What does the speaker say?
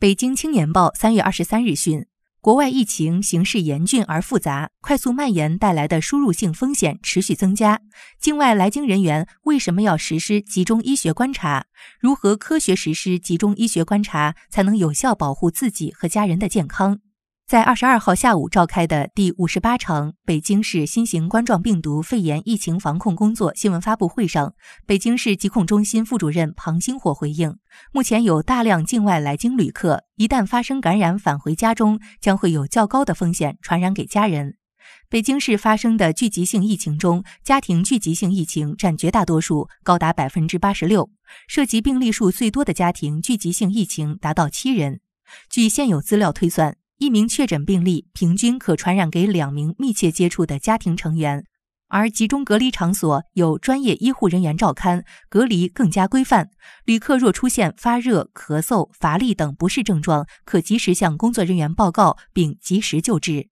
北京青年报三月二十三日讯，国外疫情形势严峻而复杂，快速蔓延带来的输入性风险持续增加。境外来京人员为什么要实施集中医学观察？如何科学实施集中医学观察，才能有效保护自己和家人的健康？在二十二号下午召开的第五十八场北京市新型冠状病毒肺炎疫情防控工作新闻发布会上，北京市疾控中心副主任庞星火回应：目前有大量境外来京旅客，一旦发生感染返回家中，将会有较高的风险传染给家人。北京市发生的聚集性疫情中，家庭聚集性疫情占绝大多数，高达百分之八十六，涉及病例数最多的家庭聚集性疫情达到七人。据现有资料推算。一名确诊病例平均可传染给两名密切接触的家庭成员，而集中隔离场所有专业医护人员照看，隔离更加规范。旅客若出现发热、咳嗽、乏力等不适症状，可及时向工作人员报告并及时救治。